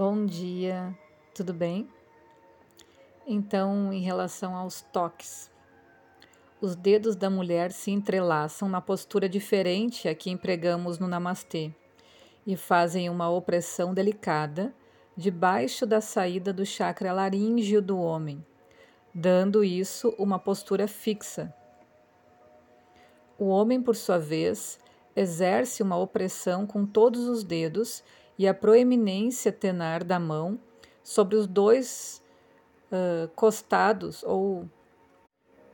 Bom dia, tudo bem? Então, em relação aos toques, os dedos da mulher se entrelaçam na postura diferente a que empregamos no Namastê e fazem uma opressão delicada debaixo da saída do chakra laríngeo do homem, dando isso uma postura fixa. O homem, por sua vez, exerce uma opressão com todos os dedos e a proeminência tenar da mão sobre os dois uh, costados ou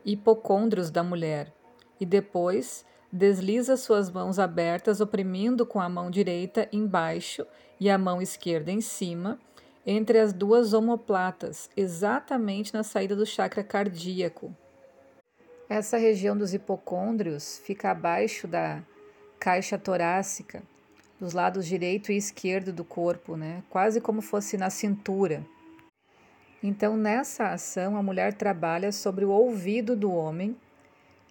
hipocôndrios da mulher, e depois desliza suas mãos abertas, oprimindo com a mão direita embaixo e a mão esquerda em cima, entre as duas omoplatas, exatamente na saída do chakra cardíaco. Essa região dos hipocôndrios fica abaixo da caixa torácica dos lados direito e esquerdo do corpo, né? quase como fosse na cintura. Então, nessa ação, a mulher trabalha sobre o ouvido do homem,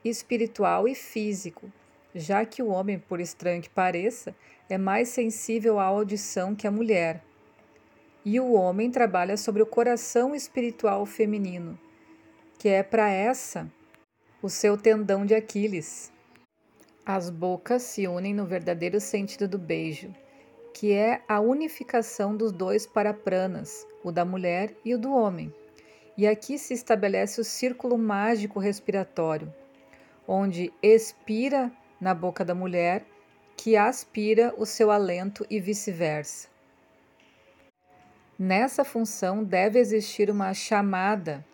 espiritual e físico, já que o homem, por estranho que pareça, é mais sensível à audição que a mulher. E o homem trabalha sobre o coração espiritual feminino, que é para essa o seu tendão de Aquiles. As bocas se unem no verdadeiro sentido do beijo, que é a unificação dos dois parapranas, o da mulher e o do homem. E aqui se estabelece o círculo mágico respiratório, onde expira na boca da mulher, que aspira o seu alento e vice-versa. Nessa função deve existir uma chamada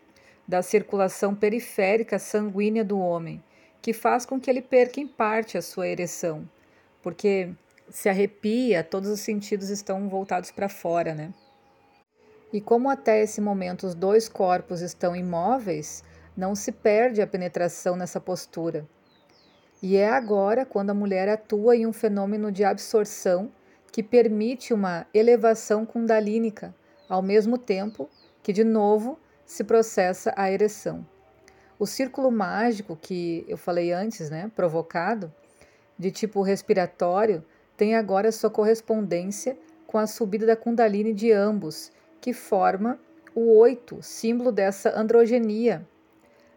da circulação periférica sanguínea do homem, que faz com que ele perca em parte a sua ereção, porque se arrepia, todos os sentidos estão voltados para fora, né? E como até esse momento os dois corpos estão imóveis, não se perde a penetração nessa postura. E é agora quando a mulher atua em um fenômeno de absorção que permite uma elevação kundalínica, ao mesmo tempo que, de novo, se processa a ereção. O círculo mágico que eu falei antes, né, provocado, de tipo respiratório, tem agora sua correspondência com a subida da Kundalini de ambos, que forma o oito, símbolo dessa androgenia,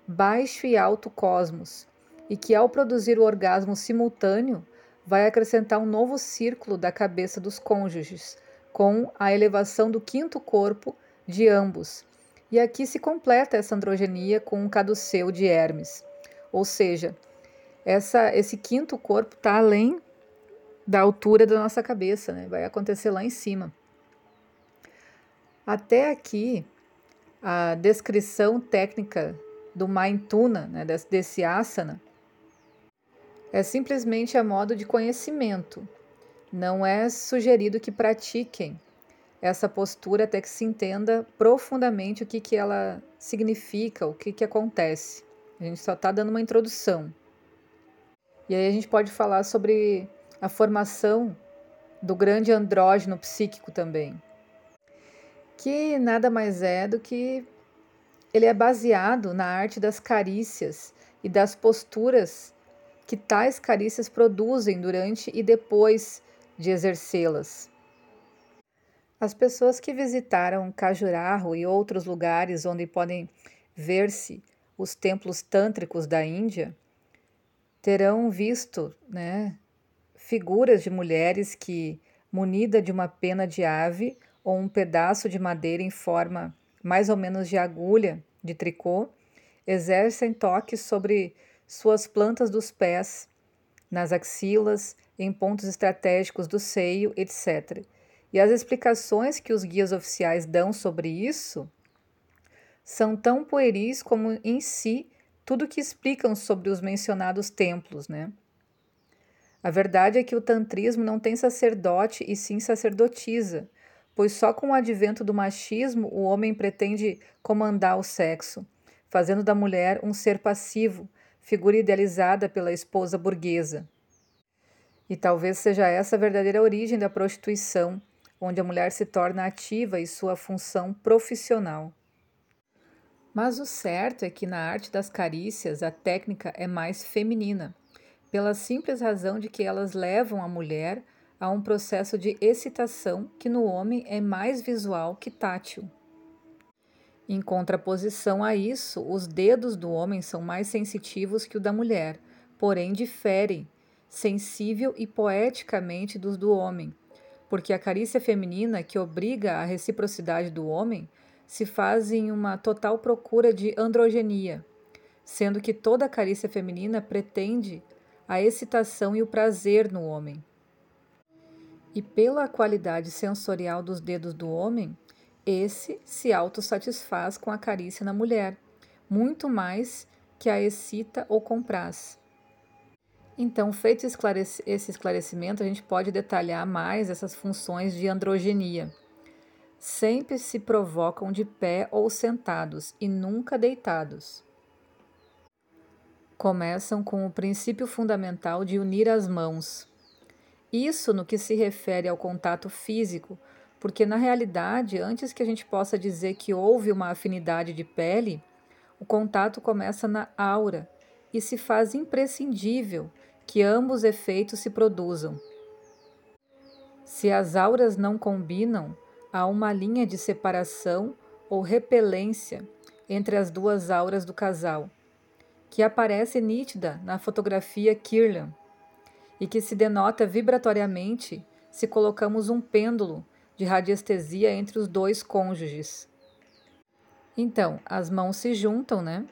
baixo e alto cosmos, e que ao produzir o orgasmo simultâneo vai acrescentar um novo círculo da cabeça dos cônjuges, com a elevação do quinto corpo de ambos, e aqui se completa essa androgenia com o caduceu de Hermes. Ou seja, essa, esse quinto corpo está além da altura da nossa cabeça, né? vai acontecer lá em cima. Até aqui, a descrição técnica do Maintuna, né, desse, desse asana, é simplesmente a modo de conhecimento. Não é sugerido que pratiquem essa postura até que se entenda profundamente o que, que ela significa, o que, que acontece. A gente só está dando uma introdução. E aí a gente pode falar sobre a formação do grande andrógeno psíquico também, que nada mais é do que ele é baseado na arte das carícias e das posturas que tais carícias produzem durante e depois de exercê-las. As pessoas que visitaram Khajuraho e outros lugares onde podem ver-se os templos tântricos da Índia terão visto né, figuras de mulheres que, munida de uma pena de ave ou um pedaço de madeira em forma mais ou menos de agulha de tricô, exercem toques sobre suas plantas dos pés, nas axilas, em pontos estratégicos do seio, etc e as explicações que os guias oficiais dão sobre isso são tão pueris como em si tudo que explicam sobre os mencionados templos, né? A verdade é que o tantrismo não tem sacerdote e sim sacerdotisa, pois só com o advento do machismo o homem pretende comandar o sexo, fazendo da mulher um ser passivo, figura idealizada pela esposa burguesa. E talvez seja essa a verdadeira origem da prostituição, onde a mulher se torna ativa em sua função profissional. Mas o certo é que na arte das carícias a técnica é mais feminina, pela simples razão de que elas levam a mulher a um processo de excitação que no homem é mais visual que tátil. Em contraposição a isso, os dedos do homem são mais sensitivos que o da mulher, porém diferem sensível e poeticamente dos do homem, porque a carícia feminina, que obriga a reciprocidade do homem, se faz em uma total procura de androgenia, sendo que toda carícia feminina pretende a excitação e o prazer no homem. E pela qualidade sensorial dos dedos do homem, esse se autossatisfaz com a carícia na mulher, muito mais que a excita ou compraz. Então, feito esse esclarecimento, a gente pode detalhar mais essas funções de androgenia. Sempre se provocam de pé ou sentados e nunca deitados. Começam com o princípio fundamental de unir as mãos. Isso no que se refere ao contato físico, porque na realidade, antes que a gente possa dizer que houve uma afinidade de pele, o contato começa na aura e se faz imprescindível que ambos efeitos se produzam. Se as auras não combinam, há uma linha de separação ou repelência entre as duas auras do casal, que aparece nítida na fotografia Kirlian e que se denota vibratoriamente se colocamos um pêndulo de radiestesia entre os dois cônjuges. Então, as mãos se juntam, né?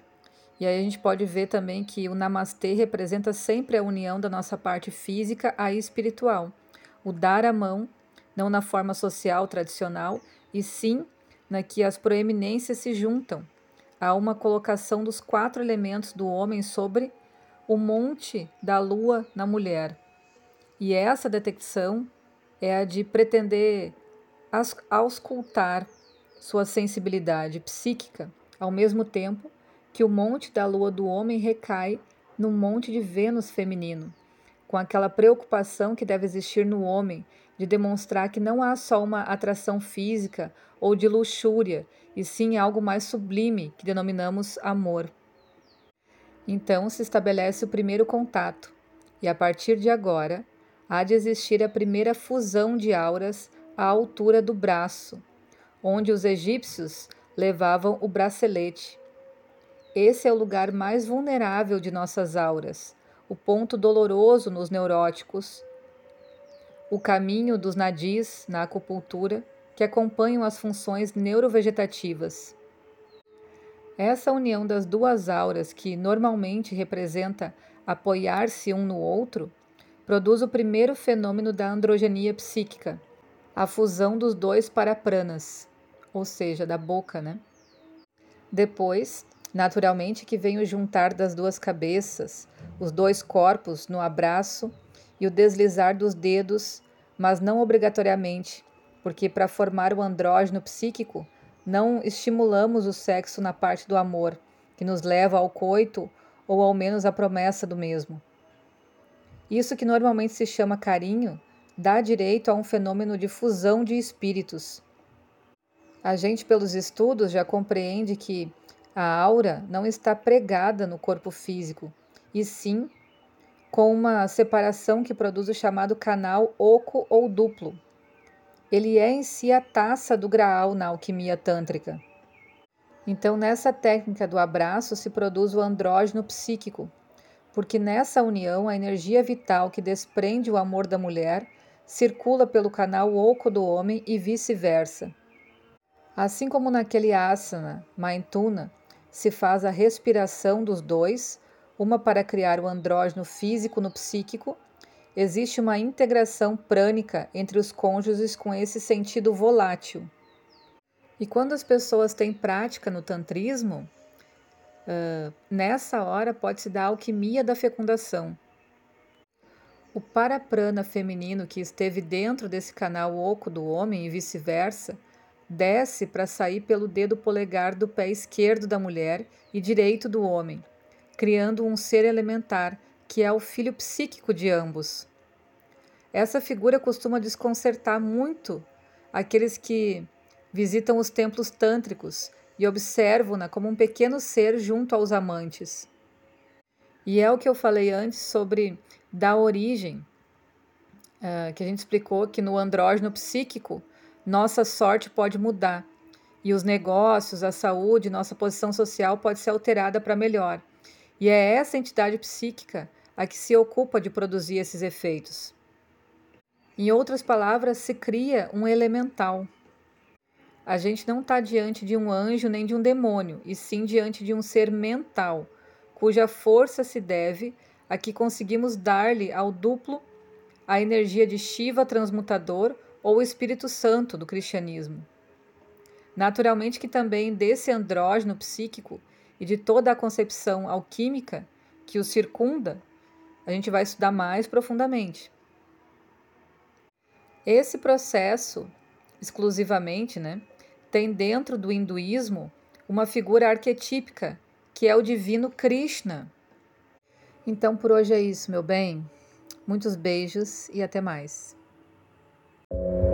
E aí a gente pode ver também que o namastê representa sempre a união da nossa parte física à espiritual. O dar a mão, não na forma social tradicional, e sim na que as proeminências se juntam. Há uma colocação dos quatro elementos do homem sobre o monte da lua na mulher. E essa detecção é a de pretender auscultar sua sensibilidade psíquica, ao mesmo tempo que o monte da lua do homem recai no monte de Vênus feminino, com aquela preocupação que deve existir no homem de demonstrar que não há só uma atração física ou de luxúria, e sim algo mais sublime que denominamos amor. Então se estabelece o primeiro contato, e a partir de agora há de existir a primeira fusão de auras à altura do braço, onde os egípcios levavam o bracelete esse é o lugar mais vulnerável de nossas auras, o ponto doloroso nos neuróticos, o caminho dos nadis na acupuntura que acompanham as funções neurovegetativas. Essa união das duas auras, que normalmente representa apoiar-se um no outro, produz o primeiro fenômeno da androgenia psíquica, a fusão dos dois parapranas, ou seja, da boca, né? Depois, Naturalmente que vem o juntar das duas cabeças, os dois corpos no abraço e o deslizar dos dedos, mas não obrigatoriamente, porque para formar o andrógeno psíquico, não estimulamos o sexo na parte do amor, que nos leva ao coito ou ao menos à promessa do mesmo. Isso que normalmente se chama carinho dá direito a um fenômeno de fusão de espíritos. A gente, pelos estudos, já compreende que a aura não está pregada no corpo físico, e sim com uma separação que produz o chamado canal oco ou duplo. Ele é em si a taça do Graal na alquimia tântrica. Então, nessa técnica do abraço se produz o andrógeno psíquico, porque nessa união a energia vital que desprende o amor da mulher circula pelo canal oco do homem e vice-versa. Assim como naquele asana, Maintuna, se faz a respiração dos dois, uma para criar o andrógeno físico no psíquico, existe uma integração prânica entre os cônjuges com esse sentido volátil. E quando as pessoas têm prática no tantrismo, uh, nessa hora pode-se dar a alquimia da fecundação. O paraprana feminino que esteve dentro desse canal oco do homem e vice-versa desce para sair pelo dedo polegar do pé esquerdo da mulher e direito do homem, criando um ser elementar, que é o filho psíquico de ambos. Essa figura costuma desconcertar muito aqueles que visitam os templos tântricos e observo-na como um pequeno ser junto aos amantes. E é o que eu falei antes sobre dar origem, uh, que a gente explicou que no andrógeno psíquico nossa sorte pode mudar e os negócios, a saúde, nossa posição social pode ser alterada para melhor. E é essa entidade psíquica a que se ocupa de produzir esses efeitos. Em outras palavras, se cria um elemental. A gente não está diante de um anjo nem de um demônio, e sim diante de um ser mental, cuja força se deve a que conseguimos dar-lhe ao duplo a energia de Shiva transmutador ou Espírito Santo do cristianismo. Naturalmente que também desse andrógeno psíquico e de toda a concepção alquímica que o circunda, a gente vai estudar mais profundamente. Esse processo, exclusivamente, né, tem dentro do hinduísmo uma figura arquetípica, que é o divino Krishna. Então por hoje é isso, meu bem. Muitos beijos e até mais. you